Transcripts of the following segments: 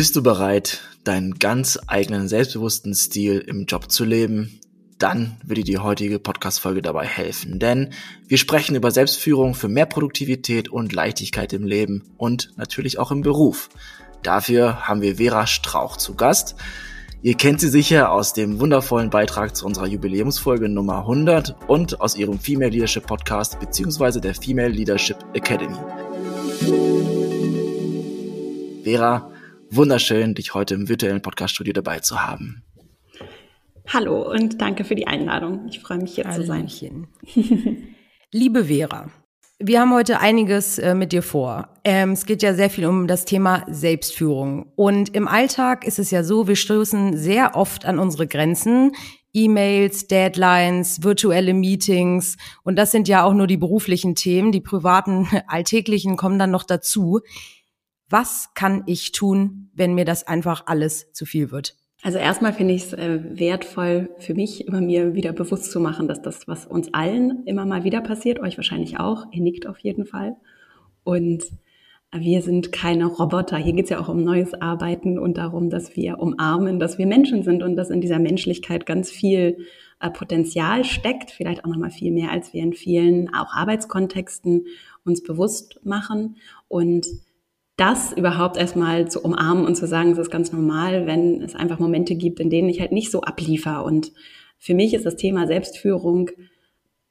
Bist du bereit, deinen ganz eigenen selbstbewussten Stil im Job zu leben? Dann würde die heutige Podcast-Folge dabei helfen, denn wir sprechen über Selbstführung für mehr Produktivität und Leichtigkeit im Leben und natürlich auch im Beruf. Dafür haben wir Vera Strauch zu Gast. Ihr kennt sie sicher aus dem wundervollen Beitrag zu unserer Jubiläumsfolge Nummer 100 und aus ihrem Female Leadership Podcast bzw. der Female Leadership Academy. Vera, wunderschön, dich heute im virtuellen Podcaststudio dabei zu haben. Hallo und danke für die Einladung. Ich freue mich hier Hallöchen. zu sein. Liebe Vera, wir haben heute einiges äh, mit dir vor. Ähm, es geht ja sehr viel um das Thema Selbstführung. Und im Alltag ist es ja so, wir stoßen sehr oft an unsere Grenzen. E-Mails, Deadlines, virtuelle Meetings. Und das sind ja auch nur die beruflichen Themen. Die privaten, alltäglichen kommen dann noch dazu. Was kann ich tun, wenn mir das einfach alles zu viel wird? Also erstmal finde ich es äh, wertvoll für mich, immer mir wieder bewusst zu machen, dass das, was uns allen immer mal wieder passiert, euch wahrscheinlich auch, ihr nickt auf jeden Fall. Und wir sind keine Roboter. Hier geht es ja auch um neues Arbeiten und darum, dass wir umarmen, dass wir Menschen sind und dass in dieser Menschlichkeit ganz viel äh, Potenzial steckt, vielleicht auch nochmal viel mehr, als wir in vielen auch Arbeitskontexten uns bewusst machen. Und das überhaupt erstmal zu umarmen und zu sagen, es ist ganz normal, wenn es einfach Momente gibt, in denen ich halt nicht so abliefer. Und für mich ist das Thema Selbstführung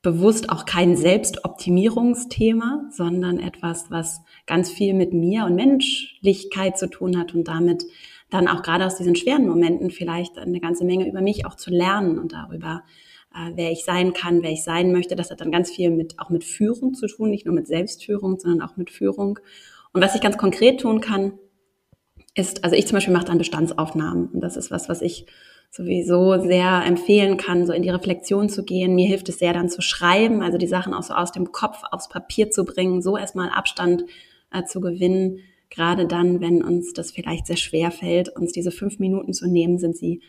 bewusst auch kein Selbstoptimierungsthema, sondern etwas, was ganz viel mit mir und Menschlichkeit zu tun hat und damit dann auch gerade aus diesen schweren Momenten vielleicht eine ganze Menge über mich auch zu lernen und darüber, äh, wer ich sein kann, wer ich sein möchte. Das hat dann ganz viel mit, auch mit Führung zu tun, nicht nur mit Selbstführung, sondern auch mit Führung. Und was ich ganz konkret tun kann, ist, also ich zum Beispiel mache dann Bestandsaufnahmen. Und das ist was, was ich sowieso sehr empfehlen kann, so in die Reflexion zu gehen. Mir hilft es sehr dann zu schreiben, also die Sachen auch so aus dem Kopf aufs Papier zu bringen, so erstmal Abstand äh, zu gewinnen. Gerade dann, wenn uns das vielleicht sehr schwer fällt, uns diese fünf Minuten zu nehmen, sind sie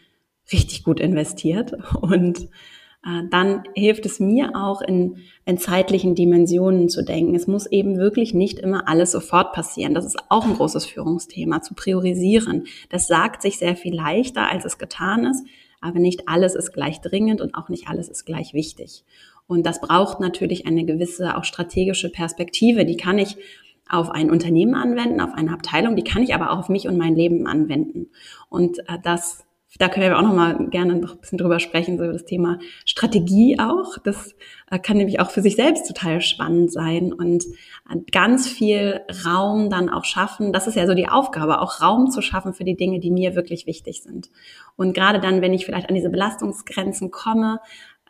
richtig gut investiert. Und dann hilft es mir auch in, in zeitlichen Dimensionen zu denken. Es muss eben wirklich nicht immer alles sofort passieren. Das ist auch ein großes Führungsthema, zu priorisieren. Das sagt sich sehr viel leichter, als es getan ist, aber nicht alles ist gleich dringend und auch nicht alles ist gleich wichtig. Und das braucht natürlich eine gewisse auch strategische Perspektive. Die kann ich auf ein Unternehmen anwenden, auf eine Abteilung, die kann ich aber auch auf mich und mein Leben anwenden. Und äh, das da können wir auch noch mal gerne noch ein bisschen drüber sprechen, so das Thema Strategie auch. Das äh, kann nämlich auch für sich selbst total spannend sein und äh, ganz viel Raum dann auch schaffen. Das ist ja so die Aufgabe, auch Raum zu schaffen für die Dinge, die mir wirklich wichtig sind. Und gerade dann, wenn ich vielleicht an diese Belastungsgrenzen komme,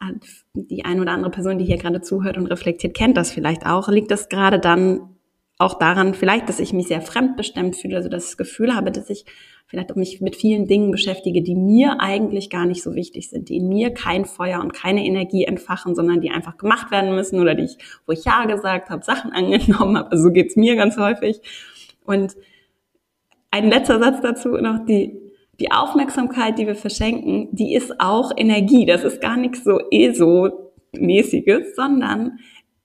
äh, die eine oder andere Person, die hier gerade zuhört und reflektiert, kennt das vielleicht auch, liegt das gerade dann auch daran, vielleicht, dass ich mich sehr fremdbestimmt fühle, also das Gefühl habe, dass ich vielleicht auch mich mit vielen Dingen beschäftige, die mir eigentlich gar nicht so wichtig sind, die in mir kein Feuer und keine Energie entfachen, sondern die einfach gemacht werden müssen oder die ich, wo ich Ja gesagt habe, Sachen angenommen habe. Also so geht's mir ganz häufig. Und ein letzter Satz dazu noch, die, die Aufmerksamkeit, die wir verschenken, die ist auch Energie. Das ist gar nichts so ESO-mäßiges, sondern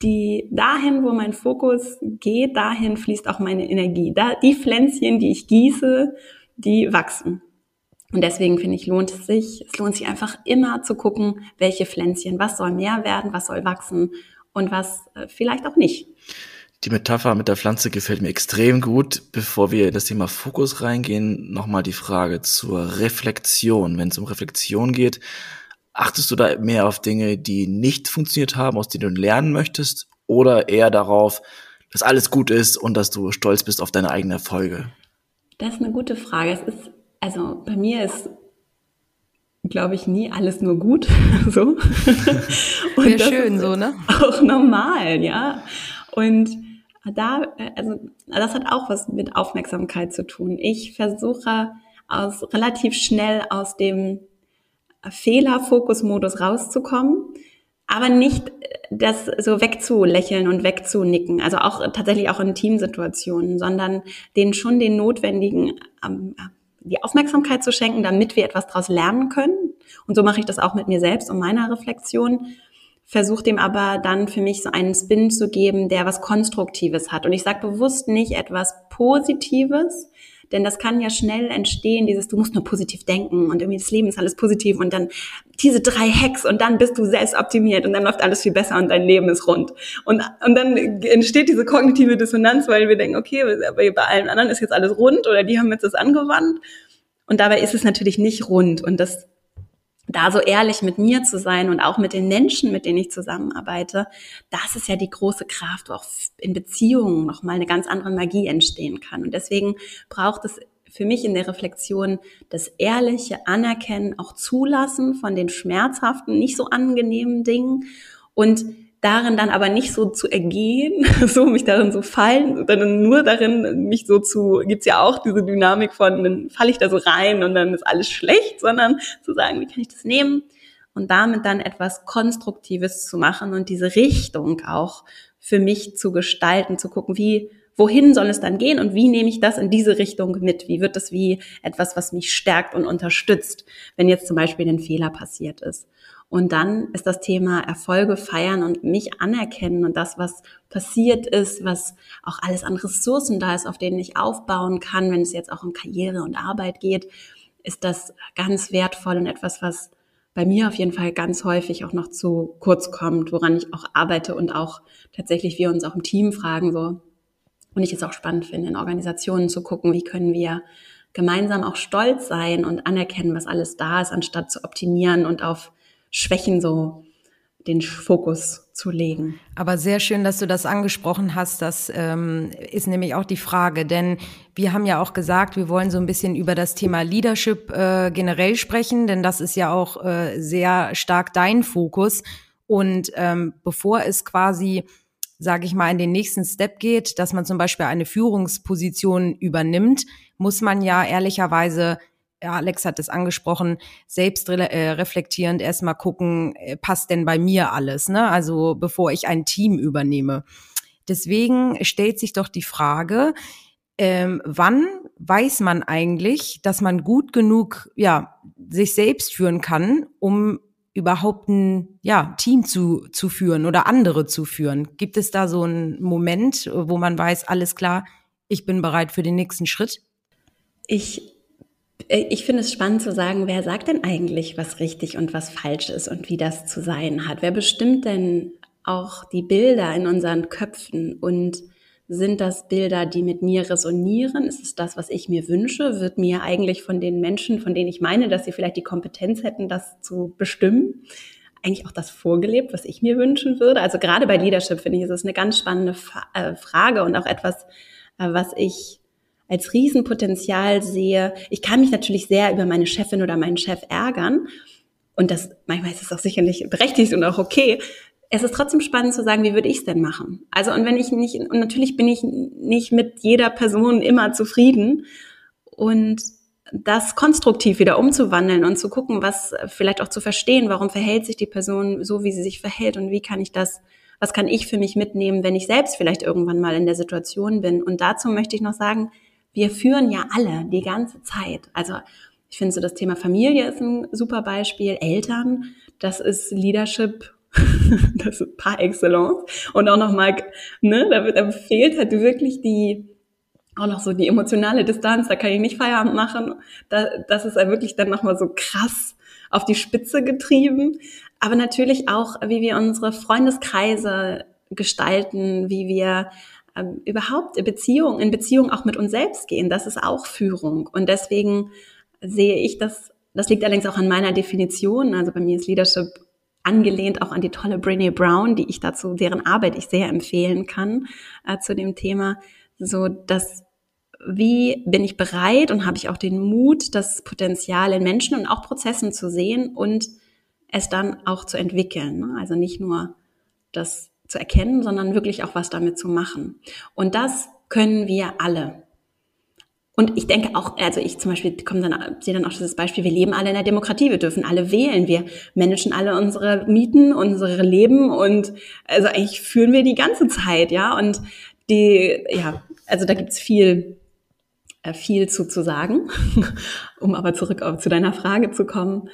die dahin, wo mein Fokus geht, dahin fließt auch meine Energie. Da, die Pflänzchen, die ich gieße, die wachsen. Und deswegen finde ich, lohnt es sich, es lohnt sich einfach immer zu gucken, welche Pflänzchen, was soll mehr werden, was soll wachsen und was äh, vielleicht auch nicht. Die Metapher mit der Pflanze gefällt mir extrem gut. Bevor wir in das Thema Fokus reingehen, nochmal die Frage zur Reflexion. Wenn es um Reflexion geht, Achtest du da mehr auf Dinge, die nicht funktioniert haben, aus denen du lernen möchtest, oder eher darauf, dass alles gut ist und dass du stolz bist auf deine eigenen Erfolge? Das ist eine gute Frage. Es ist, also bei mir ist, glaube ich, nie alles nur gut. so. Und schön so, ne? Auch normal, ja. Und da, also das hat auch was mit Aufmerksamkeit zu tun. Ich versuche aus relativ schnell aus dem Fehlerfokusmodus rauszukommen, aber nicht das so wegzulächeln und wegzunicken, also auch tatsächlich auch in Teamsituationen, sondern denen schon den notwendigen ähm, die Aufmerksamkeit zu schenken, damit wir etwas daraus lernen können. Und so mache ich das auch mit mir selbst und meiner Reflexion. Versuche dem aber dann für mich so einen Spin zu geben, der was Konstruktives hat. Und ich sage bewusst nicht etwas Positives, Denn das kann ja schnell entstehen, dieses, du musst nur positiv denken und irgendwie das Leben ist alles positiv und dann diese drei Hacks und dann bist du selbst optimiert und dann läuft alles viel besser und dein Leben ist rund. Und, und dann entsteht diese kognitive Dissonanz, weil wir denken, okay, bei allen anderen ist jetzt alles rund oder die haben jetzt das angewandt. Und dabei ist es natürlich nicht rund und das da so ehrlich mit mir zu sein und auch mit den Menschen, mit denen ich zusammenarbeite, das ist ja die große Kraft, wo auch in Beziehungen nochmal eine ganz andere Magie entstehen kann. Und deswegen braucht es für mich in der Reflexion das ehrliche Anerkennen, auch zulassen von den schmerzhaften, nicht so angenehmen Dingen und darin dann aber nicht so zu ergehen, so mich darin so fallen, sondern nur darin mich so zu, gibt's ja auch diese Dynamik von, dann falle ich da so rein und dann ist alles schlecht, sondern zu sagen, wie kann ich das nehmen und damit dann etwas Konstruktives zu machen und diese Richtung auch für mich zu gestalten, zu gucken, wie, wohin soll es dann gehen und wie nehme ich das in diese Richtung mit? Wie wird das wie etwas, was mich stärkt und unterstützt, wenn jetzt zum Beispiel ein Fehler passiert ist? Und dann ist das Thema Erfolge feiern und mich anerkennen und das, was passiert ist, was auch alles an Ressourcen da ist, auf denen ich aufbauen kann, wenn es jetzt auch um Karriere und Arbeit geht, ist das ganz wertvoll und etwas, was bei mir auf jeden Fall ganz häufig auch noch zu kurz kommt, woran ich auch arbeite und auch tatsächlich wir uns auch im Team fragen, so. Und ich es auch spannend finde, in Organisationen zu gucken, wie können wir gemeinsam auch stolz sein und anerkennen, was alles da ist, anstatt zu optimieren und auf Schwächen so den Fokus zu legen. Aber sehr schön, dass du das angesprochen hast. Das ähm, ist nämlich auch die Frage, denn wir haben ja auch gesagt, wir wollen so ein bisschen über das Thema Leadership äh, generell sprechen, denn das ist ja auch äh, sehr stark dein Fokus. Und ähm, bevor es quasi, sage ich mal, in den nächsten Step geht, dass man zum Beispiel eine Führungsposition übernimmt, muss man ja ehrlicherweise ja, Alex hat es angesprochen, selbst äh, reflektierend erstmal gucken, äh, passt denn bei mir alles, ne? Also bevor ich ein Team übernehme. Deswegen stellt sich doch die Frage, ähm, wann weiß man eigentlich, dass man gut genug, ja, sich selbst führen kann, um überhaupt ein ja, Team zu, zu führen oder andere zu führen? Gibt es da so einen Moment, wo man weiß, alles klar, ich bin bereit für den nächsten Schritt? Ich ich finde es spannend zu sagen, wer sagt denn eigentlich, was richtig und was falsch ist und wie das zu sein hat? Wer bestimmt denn auch die Bilder in unseren Köpfen und sind das Bilder, die mit mir resonieren? Ist es das, was ich mir wünsche? Wird mir eigentlich von den Menschen, von denen ich meine, dass sie vielleicht die Kompetenz hätten, das zu bestimmen, eigentlich auch das vorgelebt, was ich mir wünschen würde? Also gerade bei Leadership finde ich, ist es eine ganz spannende äh, Frage und auch etwas, äh, was ich als Riesenpotenzial sehe. Ich kann mich natürlich sehr über meine Chefin oder meinen Chef ärgern. Und das, manchmal ist es auch sicherlich berechtigt und auch okay. Es ist trotzdem spannend zu sagen, wie würde ich es denn machen? Also, und wenn ich nicht, und natürlich bin ich nicht mit jeder Person immer zufrieden. Und das konstruktiv wieder umzuwandeln und zu gucken, was vielleicht auch zu verstehen, warum verhält sich die Person so, wie sie sich verhält und wie kann ich das, was kann ich für mich mitnehmen, wenn ich selbst vielleicht irgendwann mal in der Situation bin. Und dazu möchte ich noch sagen, wir führen ja alle die ganze Zeit. Also ich finde so das Thema Familie ist ein super Beispiel, Eltern, das ist Leadership das ist par excellence. Und auch nochmal, ne, da, da fehlt halt wirklich die, auch noch so die emotionale Distanz, da kann ich nicht Feierabend machen. Da, das ist halt wirklich dann nochmal so krass auf die Spitze getrieben. Aber natürlich auch, wie wir unsere Freundeskreise gestalten, wie wir ähm, überhaupt Beziehung, in Beziehung auch mit uns selbst gehen, das ist auch Führung. Und deswegen sehe ich das, das liegt allerdings auch an meiner Definition. Also bei mir ist Leadership angelehnt auch an die tolle Brene Brown, die ich dazu, deren Arbeit ich sehr empfehlen kann äh, zu dem Thema, so dass wie bin ich bereit und habe ich auch den Mut, das Potenzial in Menschen und auch Prozessen zu sehen und es dann auch zu entwickeln. Ne? Also nicht nur das zu erkennen, sondern wirklich auch was damit zu machen. Und das können wir alle. Und ich denke auch, also ich zum Beispiel komme dann, sehe dann auch dieses Beispiel, wir leben alle in der Demokratie, wir dürfen alle wählen, wir managen alle unsere Mieten, unsere Leben und also eigentlich führen wir die ganze Zeit, ja. Und die, ja, also da gibt's viel, äh, viel zu, zu sagen, um aber zurück auf, zu deiner Frage zu kommen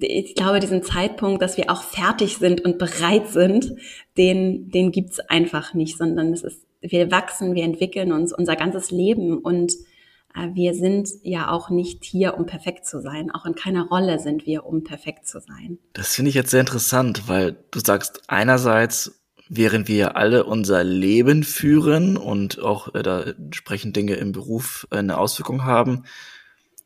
ich glaube, diesen Zeitpunkt, dass wir auch fertig sind und bereit sind, den, den gibt's einfach nicht, sondern es ist, wir wachsen, wir entwickeln uns unser ganzes Leben und äh, wir sind ja auch nicht hier, um perfekt zu sein. Auch in keiner Rolle sind wir, um perfekt zu sein. Das finde ich jetzt sehr interessant, weil du sagst, einerseits, während wir alle unser Leben führen und auch äh, da entsprechend Dinge im Beruf äh, eine Auswirkung haben,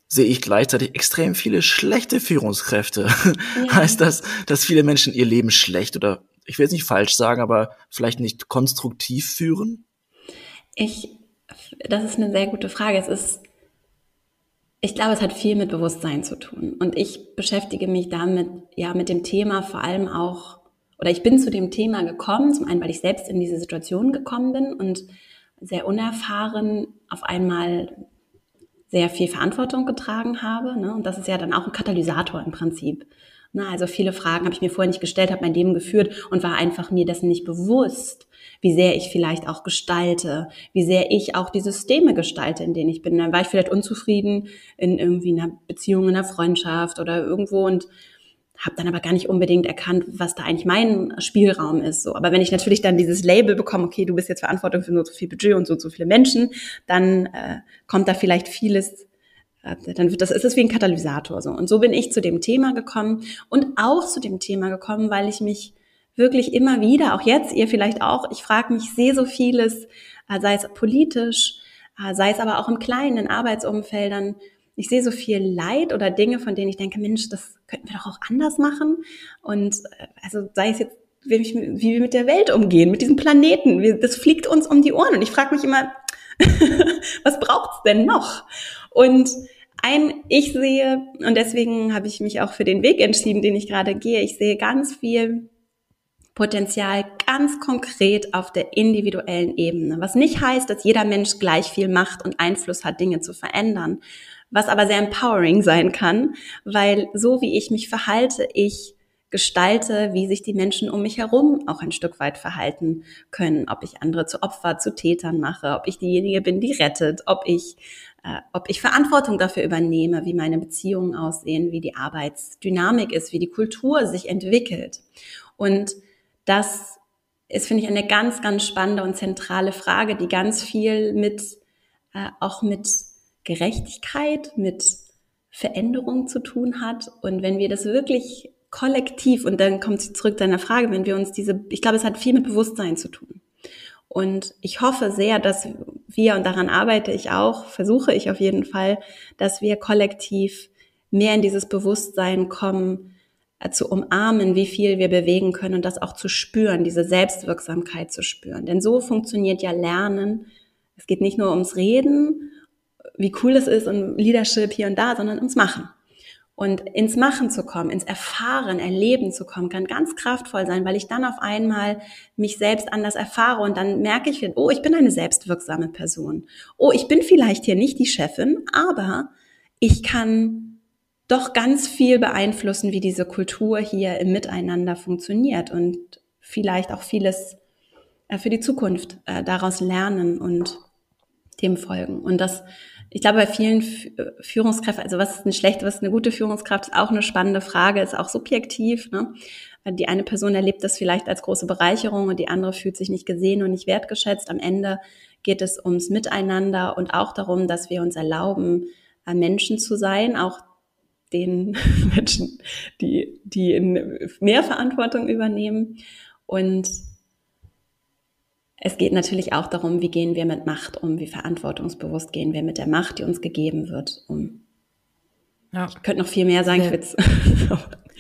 sehe ich gleichzeitig extrem viele schlechte Führungskräfte. Ja. heißt das, dass viele Menschen ihr Leben schlecht oder ich will es nicht falsch sagen, aber vielleicht nicht konstruktiv führen? Ich das ist eine sehr gute Frage. Es ist, ich glaube, es hat viel mit Bewusstsein zu tun. Und ich beschäftige mich damit, ja, mit dem Thema vor allem auch, oder ich bin zu dem Thema gekommen, zum einen, weil ich selbst in diese Situation gekommen bin und sehr unerfahren auf einmal sehr viel Verantwortung getragen habe. Ne? Und das ist ja dann auch ein Katalysator im Prinzip. Na, also viele Fragen habe ich mir vorher nicht gestellt, habe mein Leben geführt und war einfach mir dessen nicht bewusst, wie sehr ich vielleicht auch gestalte, wie sehr ich auch die Systeme gestalte, in denen ich bin. Dann war ich vielleicht unzufrieden in irgendwie einer Beziehung, in einer Freundschaft oder irgendwo und habe dann aber gar nicht unbedingt erkannt, was da eigentlich mein Spielraum ist. So, aber wenn ich natürlich dann dieses Label bekomme, okay, du bist jetzt verantwortlich für nur so viel Budget und so so viele Menschen, dann äh, kommt da vielleicht vieles dann wird das, ist es wie ein Katalysator, so. Und so bin ich zu dem Thema gekommen und auch zu dem Thema gekommen, weil ich mich wirklich immer wieder, auch jetzt, ihr vielleicht auch, ich frage mich, ich sehe so vieles, äh, sei es politisch, äh, sei es aber auch im Kleinen, in Arbeitsumfeldern. Ich sehe so viel Leid oder Dinge, von denen ich denke, Mensch, das könnten wir doch auch anders machen. Und äh, also sei es jetzt, wie, wir mit der Welt umgehen, mit diesem Planeten. Das fliegt uns um die Ohren. Und ich frage mich immer, was braucht's denn noch? Und ein, ich sehe, und deswegen habe ich mich auch für den Weg entschieden, den ich gerade gehe, ich sehe ganz viel Potenzial ganz konkret auf der individuellen Ebene. Was nicht heißt, dass jeder Mensch gleich viel Macht und Einfluss hat, Dinge zu verändern. Was aber sehr empowering sein kann, weil so wie ich mich verhalte, ich gestalte, wie sich die Menschen um mich herum auch ein Stück weit verhalten können. Ob ich andere zu Opfer, zu Tätern mache, ob ich diejenige bin, die rettet, ob ich äh, ob ich Verantwortung dafür übernehme, wie meine Beziehungen aussehen, wie die Arbeitsdynamik ist, wie die Kultur sich entwickelt. Und das ist, finde ich, eine ganz, ganz spannende und zentrale Frage, die ganz viel mit, äh, auch mit Gerechtigkeit, mit Veränderung zu tun hat. Und wenn wir das wirklich kollektiv, und dann kommt sie zurück zu deiner Frage, wenn wir uns diese, ich glaube, es hat viel mit Bewusstsein zu tun. Und ich hoffe sehr, dass wir, und daran arbeite ich auch, versuche ich auf jeden Fall, dass wir kollektiv mehr in dieses Bewusstsein kommen, äh, zu umarmen, wie viel wir bewegen können und das auch zu spüren, diese Selbstwirksamkeit zu spüren. Denn so funktioniert ja Lernen. Es geht nicht nur ums Reden, wie cool es ist und Leadership hier und da, sondern ums Machen. Und ins Machen zu kommen, ins Erfahren, Erleben zu kommen, kann ganz kraftvoll sein, weil ich dann auf einmal mich selbst anders erfahre und dann merke ich, oh, ich bin eine selbstwirksame Person. Oh, ich bin vielleicht hier nicht die Chefin, aber ich kann doch ganz viel beeinflussen, wie diese Kultur hier im Miteinander funktioniert und vielleicht auch vieles äh, für die Zukunft äh, daraus lernen und dem folgen. Und das ich glaube, bei vielen Führungskräften, also was ist eine schlechte, was ist eine gute Führungskraft, ist auch eine spannende Frage, ist auch subjektiv. Ne? Die eine Person erlebt das vielleicht als große Bereicherung und die andere fühlt sich nicht gesehen und nicht wertgeschätzt. Am Ende geht es ums Miteinander und auch darum, dass wir uns erlauben, äh, Menschen zu sein, auch den Menschen, die, die in mehr Verantwortung übernehmen. Und es geht natürlich auch darum, wie gehen wir mit Macht um, wie verantwortungsbewusst gehen wir mit der Macht, die uns gegeben wird, um. Ja. Ich könnte noch viel mehr sagen, ich will's.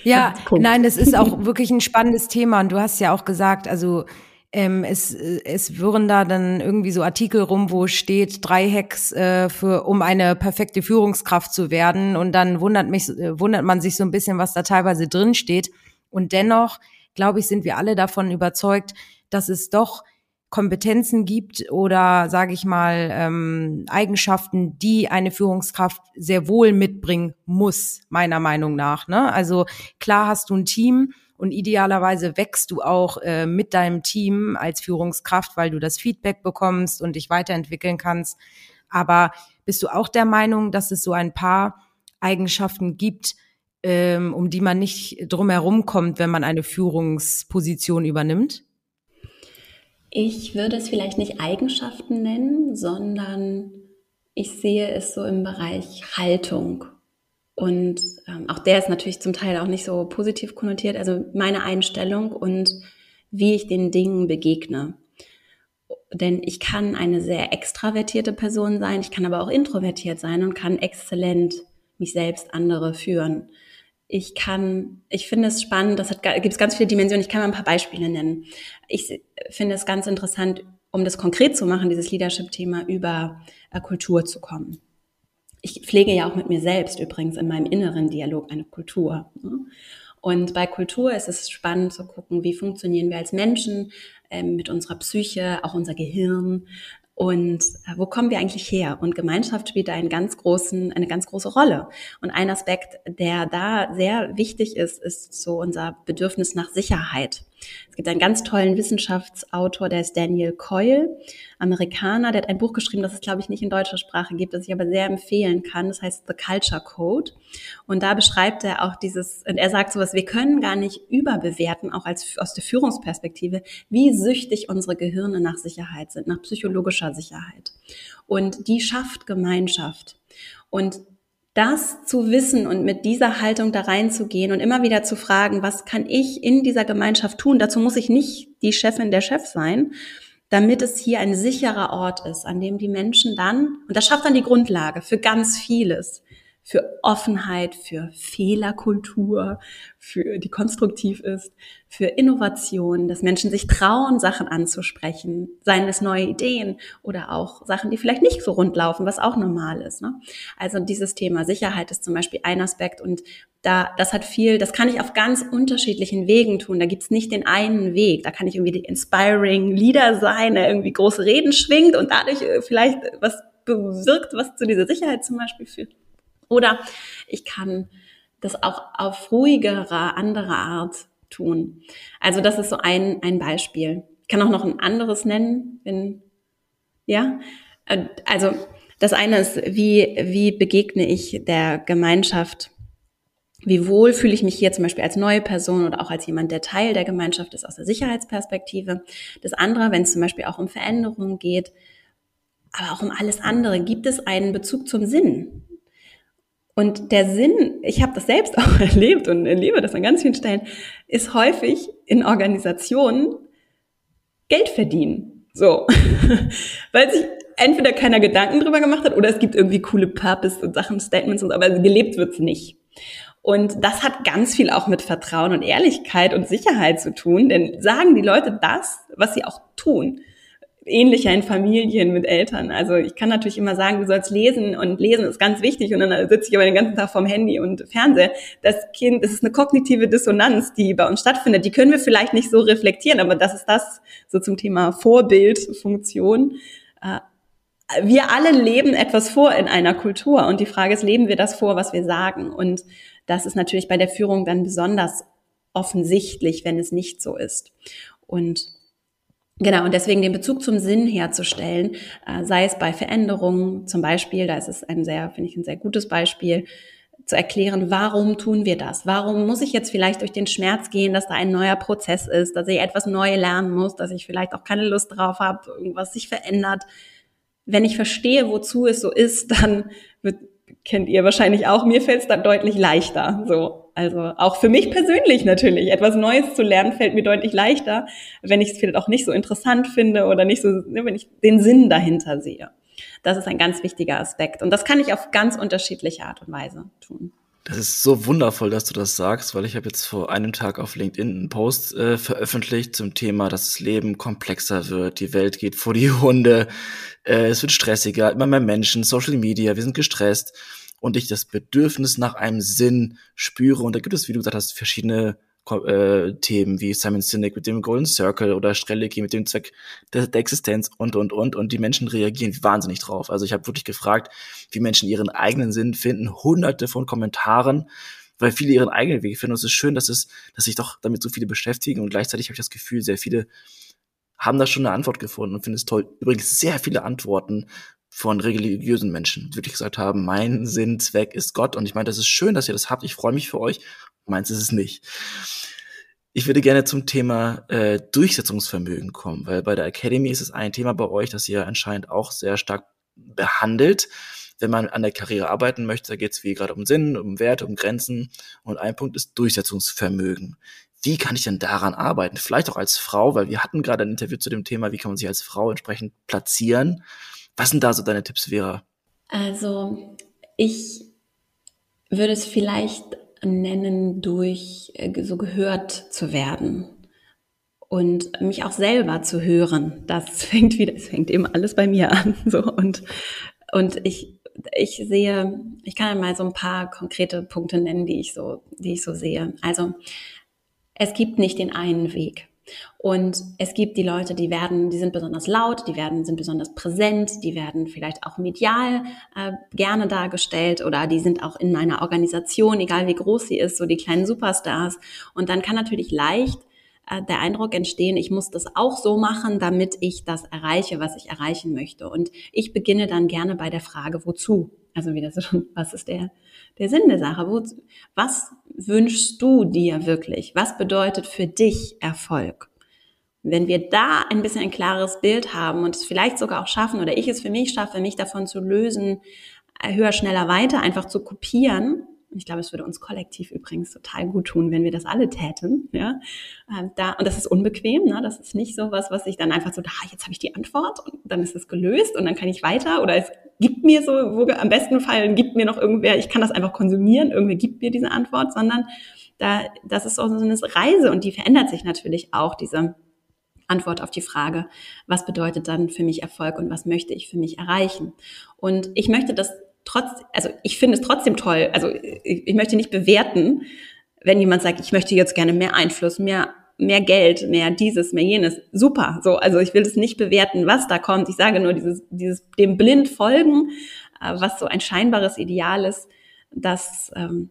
ja, nein, das ist auch wirklich ein spannendes Thema und du hast ja auch gesagt, also ähm, es, es würden da dann irgendwie so Artikel rum, wo steht drei Hacks äh, für, um eine perfekte Führungskraft zu werden und dann wundert mich, äh, wundert man sich so ein bisschen, was da teilweise drin steht und dennoch, glaube ich, sind wir alle davon überzeugt, dass es doch Kompetenzen gibt oder sage ich mal ähm, Eigenschaften, die eine Führungskraft sehr wohl mitbringen muss, meiner Meinung nach. Ne? Also klar hast du ein Team und idealerweise wächst du auch äh, mit deinem Team als Führungskraft, weil du das Feedback bekommst und dich weiterentwickeln kannst. Aber bist du auch der Meinung, dass es so ein paar Eigenschaften gibt, ähm, um die man nicht drumherum kommt, wenn man eine Führungsposition übernimmt? Ich würde es vielleicht nicht Eigenschaften nennen, sondern ich sehe es so im Bereich Haltung. Und ähm, auch der ist natürlich zum Teil auch nicht so positiv konnotiert. Also meine Einstellung und wie ich den Dingen begegne. Denn ich kann eine sehr extravertierte Person sein, ich kann aber auch introvertiert sein und kann exzellent mich selbst, andere führen. Ich kann, ich finde es spannend, das hat, gibt es ganz viele Dimensionen, ich kann mal ein paar Beispiele nennen. Ich finde es ganz interessant, um das konkret zu machen, dieses Leadership-Thema über äh, Kultur zu kommen. Ich pflege ja auch mit mir selbst übrigens in meinem inneren Dialog eine Kultur. Ne? Und bei Kultur ist es spannend zu gucken, wie funktionieren wir als Menschen äh, mit unserer Psyche, auch unser Gehirn, und äh, wo kommen wir eigentlich her? Und Gemeinschaft spielt da einen ganz großen, eine ganz große Rolle. Und ein Aspekt, der da sehr wichtig ist, ist so unser Bedürfnis nach Sicherheit. Es gibt einen ganz tollen Wissenschaftsautor, der ist Daniel Coyle, Amerikaner, der hat ein Buch geschrieben, das es, glaube ich, nicht in deutscher Sprache gibt, das ich aber sehr empfehlen kann. Das heißt The Culture Code. Und da beschreibt er auch dieses, und er sagt sowas, wir können gar nicht überbewerten, auch als, aus der Führungsperspektive, wie süchtig unsere Gehirne nach Sicherheit sind, nach psychologischer Sicherheit. Und die schafft Gemeinschaft. Und das zu wissen und mit dieser Haltung da reinzugehen und immer wieder zu fragen, was kann ich in dieser Gemeinschaft tun? Dazu muss ich nicht die Chefin der Chef sein, damit es hier ein sicherer Ort ist, an dem die Menschen dann, und das schafft dann die Grundlage für ganz vieles, für Offenheit, für Fehlerkultur, für die konstruktiv ist, für Innovation, dass Menschen sich trauen, Sachen anzusprechen, seien es neue Ideen oder auch Sachen, die vielleicht nicht so rund laufen, was auch normal ist. Ne? Also dieses Thema Sicherheit ist zum Beispiel ein Aspekt und da, das hat viel, das kann ich auf ganz unterschiedlichen Wegen tun. Da gibt's nicht den einen Weg. Da kann ich irgendwie die inspiring Leader sein, der irgendwie große Reden schwingt und dadurch äh, vielleicht was bewirkt, was zu dieser Sicherheit zum Beispiel führt. Oder ich kann das auch auf ruhigerer, andere Art tun. Also das ist so ein, ein Beispiel. Ich kann auch noch ein anderes nennen, wenn, ja. Äh, also das eine ist, wie, wie begegne ich der Gemeinschaft? Wie wohl fühle ich mich hier zum Beispiel als neue Person oder auch als jemand, der Teil der Gemeinschaft ist aus der Sicherheitsperspektive? Das andere, wenn es zum Beispiel auch um Veränderungen geht, aber auch um alles andere, gibt es einen Bezug zum Sinn? Und der Sinn, ich habe das selbst auch erlebt und erlebe das an ganz vielen Stellen, ist häufig in Organisationen Geld verdienen. So. Weil sich entweder keiner Gedanken drüber gemacht hat oder es gibt irgendwie coole Purpose und Sachen, Statements und so, aber gelebt wird's nicht. Und das hat ganz viel auch mit Vertrauen und Ehrlichkeit und Sicherheit zu tun, denn sagen die Leute das, was sie auch tun, ähnlicher in Familien mit Eltern. Also ich kann natürlich immer sagen, du sollst lesen und lesen ist ganz wichtig und dann sitze ich aber den ganzen Tag vorm Handy und Fernseher. Das Kind, das ist eine kognitive Dissonanz, die bei uns stattfindet. Die können wir vielleicht nicht so reflektieren, aber das ist das so zum Thema Vorbildfunktion. Äh, wir alle leben etwas vor in einer Kultur und die Frage ist, leben wir das vor, was wir sagen? Und das ist natürlich bei der Führung dann besonders offensichtlich, wenn es nicht so ist. Und Genau, und deswegen den Bezug zum Sinn herzustellen, äh, sei es bei Veränderungen zum Beispiel, da ist es ein sehr, finde ich, ein sehr gutes Beispiel, zu erklären, warum tun wir das? Warum muss ich jetzt vielleicht durch den Schmerz gehen, dass da ein neuer Prozess ist, dass ich etwas Neues lernen muss, dass ich vielleicht auch keine Lust drauf habe, irgendwas sich verändert? Wenn ich verstehe, wozu es so ist, dann wird, kennt ihr wahrscheinlich auch, mir fällt es dann deutlich leichter. So, also auch für mich persönlich natürlich. Etwas Neues zu lernen fällt mir deutlich leichter, wenn ich es vielleicht auch nicht so interessant finde oder nicht so, ne, wenn ich den Sinn dahinter sehe. Das ist ein ganz wichtiger Aspekt. Und das kann ich auf ganz unterschiedliche Art und Weise tun. Das ist so wundervoll, dass du das sagst, weil ich habe jetzt vor einem Tag auf LinkedIn einen Post äh, veröffentlicht zum Thema, dass das Leben komplexer wird, die Welt geht vor die Hunde, äh, es wird stressiger, immer mehr Menschen, Social Media, wir sind gestresst und ich das Bedürfnis nach einem Sinn spüre. Und da gibt es, wie du gesagt hast, verschiedene äh, Themen wie Simon Sinek mit dem Golden Circle oder Strelicki mit dem Zweck der, der, Existenz und, und, und. Und die Menschen reagieren wahnsinnig drauf. Also ich habe wirklich gefragt, wie Menschen ihren eigenen Sinn finden. Hunderte von Kommentaren, weil viele ihren eigenen Weg finden. Und es ist schön, dass es, dass sich doch damit so viele beschäftigen. Und gleichzeitig habe ich das Gefühl, sehr viele haben da schon eine Antwort gefunden und finde es toll. Übrigens sehr viele Antworten von religiösen Menschen, wirklich gesagt haben, mein Sinn, Zweck ist Gott. Und ich meine, das ist schön, dass ihr das habt. Ich freue mich für euch. Meins ist es nicht. Ich würde gerne zum Thema äh, Durchsetzungsvermögen kommen, weil bei der Academy ist es ein Thema bei euch, das ihr anscheinend auch sehr stark behandelt. Wenn man an der Karriere arbeiten möchte, da geht es wie gerade um Sinn, um Wert, um Grenzen. Und ein Punkt ist Durchsetzungsvermögen. Wie kann ich denn daran arbeiten? Vielleicht auch als Frau, weil wir hatten gerade ein Interview zu dem Thema, wie kann man sich als Frau entsprechend platzieren. Was sind da so deine Tipps, Vera? Also ich würde es vielleicht nennen, durch äh, so gehört zu werden und mich auch selber zu hören. Das fängt wieder, es fängt eben alles bei mir an. So und und ich ich sehe, ich kann ja mal so ein paar konkrete Punkte nennen, die ich so, die ich so sehe. Also es gibt nicht den einen Weg. Und es gibt die Leute, die werden, die sind besonders laut, die werden, sind besonders präsent, die werden vielleicht auch medial äh, gerne dargestellt oder die sind auch in meiner Organisation, egal wie groß sie ist, so die kleinen Superstars. Und dann kann natürlich leicht äh, der Eindruck entstehen, ich muss das auch so machen, damit ich das erreiche, was ich erreichen möchte. Und ich beginne dann gerne bei der Frage, wozu? Also wie das schon, was ist der, der Sinn der Sache? Wo, was wünschst du dir wirklich? Was bedeutet für dich Erfolg? Wenn wir da ein bisschen ein klares Bild haben und es vielleicht sogar auch schaffen oder ich es für mich schaffe, mich davon zu lösen, äh, höher, schneller, weiter einfach zu kopieren, ich glaube, es würde uns kollektiv übrigens total gut tun, wenn wir das alle täten. Ja, ähm, da und das ist unbequem. Ne? Das ist nicht so was, was ich dann einfach so, da jetzt habe ich die Antwort und dann ist es gelöst und dann kann ich weiter. Oder es gibt mir so, wo, am besten Fall gibt mir noch irgendwer, ich kann das einfach konsumieren. Irgendwer gibt mir diese Antwort, sondern da, das ist so eine Reise und die verändert sich natürlich auch diese Antwort auf die Frage, was bedeutet dann für mich Erfolg und was möchte ich für mich erreichen? Und ich möchte das trotz, also ich finde es trotzdem toll. Also ich, ich möchte nicht bewerten, wenn jemand sagt, ich möchte jetzt gerne mehr Einfluss, mehr mehr Geld, mehr dieses, mehr jenes. Super. So, also ich will es nicht bewerten, was da kommt. Ich sage nur dieses, dieses dem blind folgen, äh, was so ein scheinbares Ideal ist, das ähm,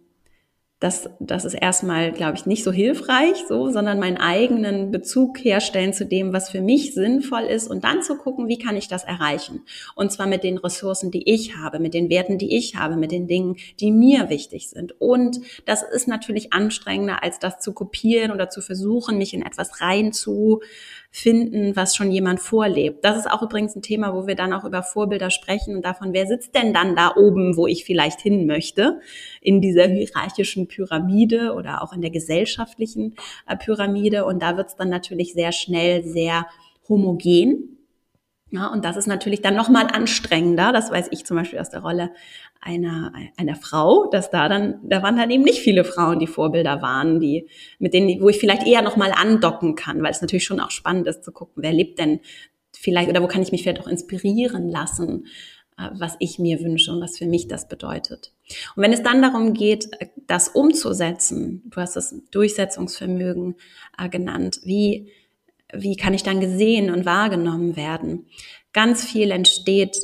das, das ist erstmal, glaube ich, nicht so hilfreich, so, sondern meinen eigenen Bezug herstellen zu dem, was für mich sinnvoll ist und dann zu gucken, wie kann ich das erreichen? Und zwar mit den Ressourcen, die ich habe, mit den Werten, die ich habe, mit den Dingen, die mir wichtig sind. Und das ist natürlich anstrengender, als das zu kopieren oder zu versuchen, mich in etwas rein zu finden, was schon jemand vorlebt. Das ist auch übrigens ein Thema, wo wir dann auch über Vorbilder sprechen und davon, wer sitzt denn dann da oben, wo ich vielleicht hin möchte, in dieser hierarchischen Pyramide oder auch in der gesellschaftlichen äh, Pyramide. Und da wird es dann natürlich sehr schnell sehr homogen. Ja, und das ist natürlich dann nochmal anstrengender. Das weiß ich zum Beispiel aus der Rolle einer, einer Frau, dass da dann, da waren dann eben nicht viele Frauen, die Vorbilder waren, die, mit denen, wo ich vielleicht eher nochmal andocken kann, weil es natürlich schon auch spannend ist zu gucken, wer lebt denn vielleicht oder wo kann ich mich vielleicht auch inspirieren lassen, äh, was ich mir wünsche und was für mich das bedeutet. Und wenn es dann darum geht, das umzusetzen, du hast das Durchsetzungsvermögen äh, genannt, wie, wie kann ich dann gesehen und wahrgenommen werden? Ganz viel entsteht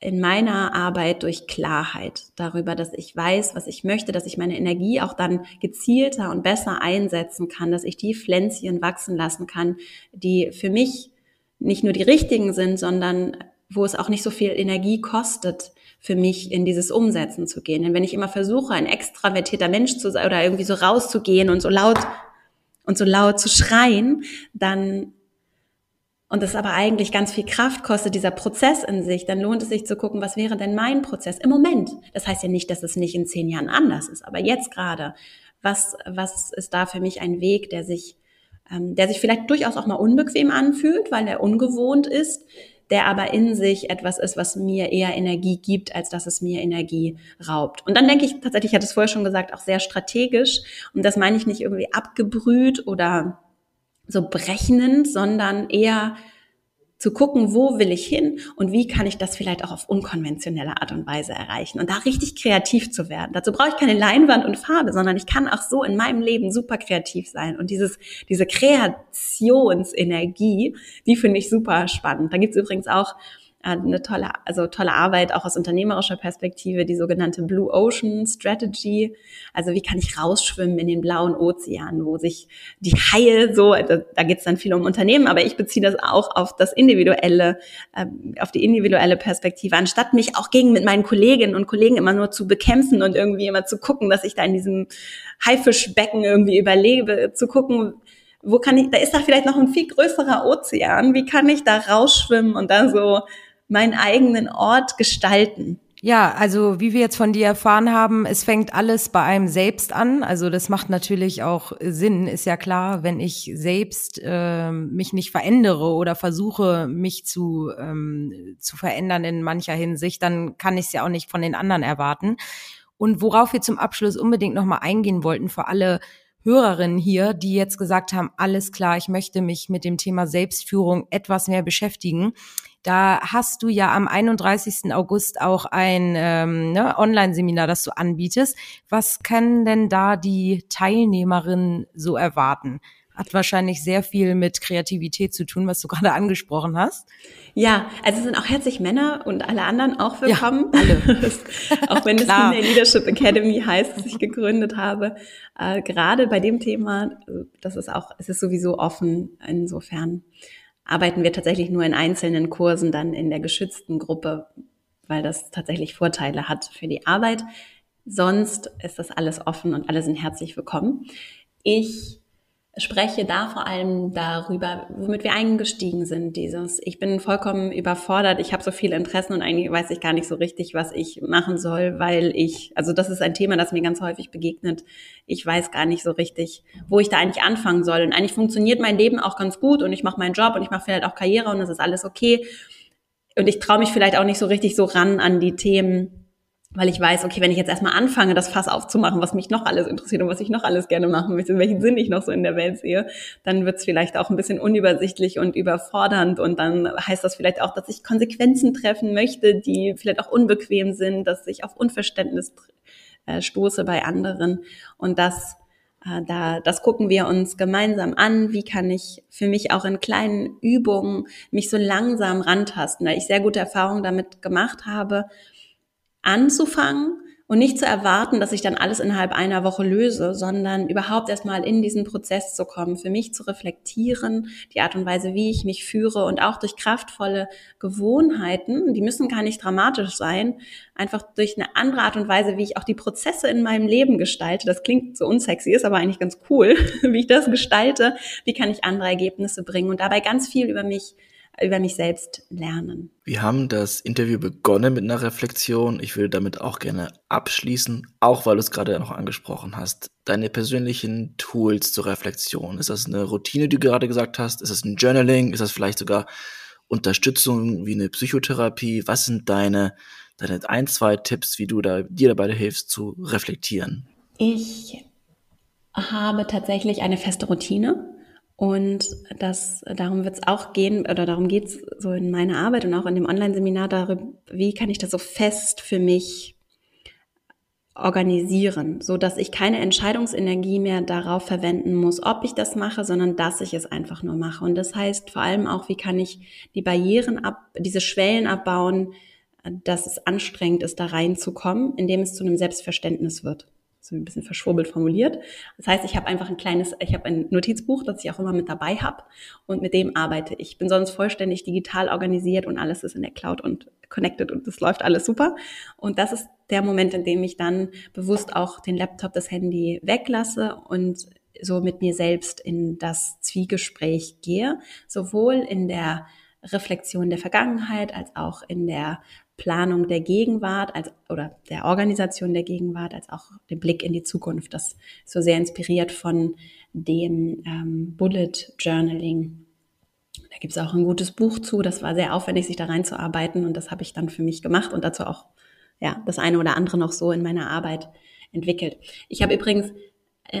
in meiner Arbeit durch Klarheit darüber, dass ich weiß, was ich möchte, dass ich meine Energie auch dann gezielter und besser einsetzen kann, dass ich die Pflänzchen wachsen lassen kann, die für mich nicht nur die richtigen sind, sondern wo es auch nicht so viel Energie kostet, für mich in dieses Umsetzen zu gehen. Denn wenn ich immer versuche, ein extravertierter Mensch zu sein oder irgendwie so rauszugehen und so laut und so laut zu schreien, dann und das aber eigentlich ganz viel Kraft kostet, dieser Prozess in sich, dann lohnt es sich zu gucken, was wäre denn mein Prozess im Moment? Das heißt ja nicht, dass es nicht in zehn Jahren anders ist, aber jetzt gerade, was, was ist da für mich ein Weg, der sich, ähm, der sich vielleicht durchaus auch mal unbequem anfühlt, weil er ungewohnt ist, der aber in sich etwas ist, was mir eher Energie gibt, als dass es mir Energie raubt. Und dann denke ich tatsächlich, ich hatte es vorher schon gesagt, auch sehr strategisch. Und das meine ich nicht irgendwie abgebrüht oder so berechnend, sondern eher zu gucken, wo will ich hin und wie kann ich das vielleicht auch auf unkonventionelle Art und Weise erreichen und da richtig kreativ zu werden. Dazu brauche ich keine Leinwand und Farbe, sondern ich kann auch so in meinem Leben super kreativ sein und dieses, diese Kreationsenergie, die finde ich super spannend. Da gibt's übrigens auch eine tolle, also tolle Arbeit auch aus unternehmerischer Perspektive, die sogenannte Blue Ocean Strategy. Also wie kann ich rausschwimmen in den blauen Ozean, wo sich die Haie so, da, da geht es dann viel um Unternehmen, aber ich beziehe das auch auf das individuelle, äh, auf die individuelle Perspektive, anstatt mich auch gegen mit meinen Kolleginnen und Kollegen immer nur zu bekämpfen und irgendwie immer zu gucken, dass ich da in diesem Haifischbecken irgendwie überlebe, zu gucken, wo kann ich, da ist da vielleicht noch ein viel größerer Ozean, wie kann ich da rausschwimmen und da so meinen eigenen Ort gestalten. Ja, also wie wir jetzt von dir erfahren haben, es fängt alles bei einem selbst an. Also das macht natürlich auch Sinn, ist ja klar, wenn ich selbst äh, mich nicht verändere oder versuche, mich zu, ähm, zu verändern in mancher Hinsicht, dann kann ich es ja auch nicht von den anderen erwarten. Und worauf wir zum Abschluss unbedingt nochmal eingehen wollten, für alle Hörerinnen hier, die jetzt gesagt haben, alles klar, ich möchte mich mit dem Thema Selbstführung etwas mehr beschäftigen. Da hast du ja am 31. August auch ein ähm, ne, Online-Seminar, das du anbietest. Was können denn da die Teilnehmerinnen so erwarten? Hat wahrscheinlich sehr viel mit Kreativität zu tun, was du gerade angesprochen hast. Ja, also es sind auch herzlich Männer und alle anderen auch willkommen. Ja, alle. auch wenn es Female Leadership Academy heißt, dass ich gegründet habe. Äh, gerade bei dem Thema, äh, das ist auch, es ist sowieso offen insofern arbeiten wir tatsächlich nur in einzelnen Kursen dann in der geschützten Gruppe, weil das tatsächlich Vorteile hat für die Arbeit. Sonst ist das alles offen und alle sind herzlich willkommen. Ich spreche da vor allem darüber, womit wir eingestiegen sind. Dieses, ich bin vollkommen überfordert, ich habe so viele Interessen und eigentlich weiß ich gar nicht so richtig, was ich machen soll, weil ich, also das ist ein Thema, das mir ganz häufig begegnet. Ich weiß gar nicht so richtig, wo ich da eigentlich anfangen soll. Und eigentlich funktioniert mein Leben auch ganz gut und ich mache meinen Job und ich mache vielleicht auch Karriere und das ist alles okay. Und ich traue mich vielleicht auch nicht so richtig so ran an die Themen, weil ich weiß, okay, wenn ich jetzt erstmal anfange, das Fass aufzumachen, was mich noch alles interessiert und was ich noch alles gerne machen möchte, welchen Sinn ich noch so in der Welt sehe, dann wird es vielleicht auch ein bisschen unübersichtlich und überfordernd und dann heißt das vielleicht auch, dass ich Konsequenzen treffen möchte, die vielleicht auch unbequem sind, dass ich auf Unverständnis äh, stoße bei anderen und das äh, da, das gucken wir uns gemeinsam an. Wie kann ich für mich auch in kleinen Übungen mich so langsam rantasten, weil ich sehr gute Erfahrungen damit gemacht habe, anzufangen und nicht zu erwarten, dass ich dann alles innerhalb einer Woche löse, sondern überhaupt erstmal in diesen Prozess zu kommen, für mich zu reflektieren, die Art und Weise, wie ich mich führe und auch durch kraftvolle Gewohnheiten, die müssen gar nicht dramatisch sein, einfach durch eine andere Art und Weise, wie ich auch die Prozesse in meinem Leben gestalte. Das klingt so unsexy, ist aber eigentlich ganz cool, wie ich das gestalte, wie kann ich andere Ergebnisse bringen und dabei ganz viel über mich über mich selbst lernen. Wir haben das Interview begonnen mit einer Reflexion. Ich würde damit auch gerne abschließen, auch weil du es gerade noch angesprochen hast. Deine persönlichen Tools zur Reflexion. Ist das eine Routine, die du gerade gesagt hast? Ist das ein Journaling? Ist das vielleicht sogar Unterstützung wie eine Psychotherapie? Was sind deine, deine ein, zwei Tipps, wie du da, dir dabei hilfst zu reflektieren? Ich habe tatsächlich eine feste Routine. Und das, darum wird es auch gehen, oder darum geht es so in meiner Arbeit und auch in dem Online-Seminar darüber, wie kann ich das so fest für mich organisieren, so dass ich keine Entscheidungsenergie mehr darauf verwenden muss, ob ich das mache, sondern dass ich es einfach nur mache. Und das heißt vor allem auch, wie kann ich die Barrieren ab, diese Schwellen abbauen, dass es anstrengend ist, da reinzukommen, indem es zu einem Selbstverständnis wird so ein bisschen verschwurbelt formuliert. Das heißt, ich habe einfach ein kleines, ich habe ein Notizbuch, das ich auch immer mit dabei habe und mit dem arbeite ich. Bin sonst vollständig digital organisiert und alles ist in der Cloud und connected und das läuft alles super. Und das ist der Moment, in dem ich dann bewusst auch den Laptop, das Handy weglasse und so mit mir selbst in das Zwiegespräch gehe, sowohl in der Reflexion der Vergangenheit als auch in der Planung der Gegenwart als, oder der Organisation der Gegenwart als auch den Blick in die Zukunft. Das ist so sehr inspiriert von dem ähm, Bullet Journaling. Da gibt es auch ein gutes Buch zu. Das war sehr aufwendig, sich da reinzuarbeiten und das habe ich dann für mich gemacht und dazu auch ja das eine oder andere noch so in meiner Arbeit entwickelt. Ich habe übrigens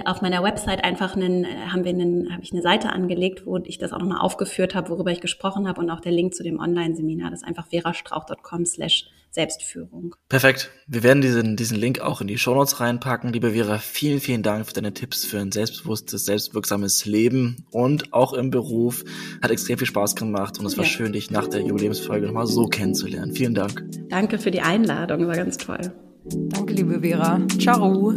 auf meiner Website einfach einen, äh, haben wir einen, habe ich eine Seite angelegt, wo ich das auch nochmal aufgeführt habe, worüber ich gesprochen habe und auch der Link zu dem Online-Seminar. Das ist einfach verastrauch.com slash Selbstführung. Perfekt. Wir werden diesen, diesen Link auch in die Shownotes reinpacken. Liebe Vera, vielen, vielen Dank für deine Tipps für ein selbstbewusstes, selbstwirksames Leben und auch im Beruf. Hat extrem viel Spaß gemacht und es war ja. schön, dich nach der Jubiläumsfolge nochmal so kennenzulernen. Vielen Dank. Danke für die Einladung, war ganz toll. Danke, liebe Vera. Ciao.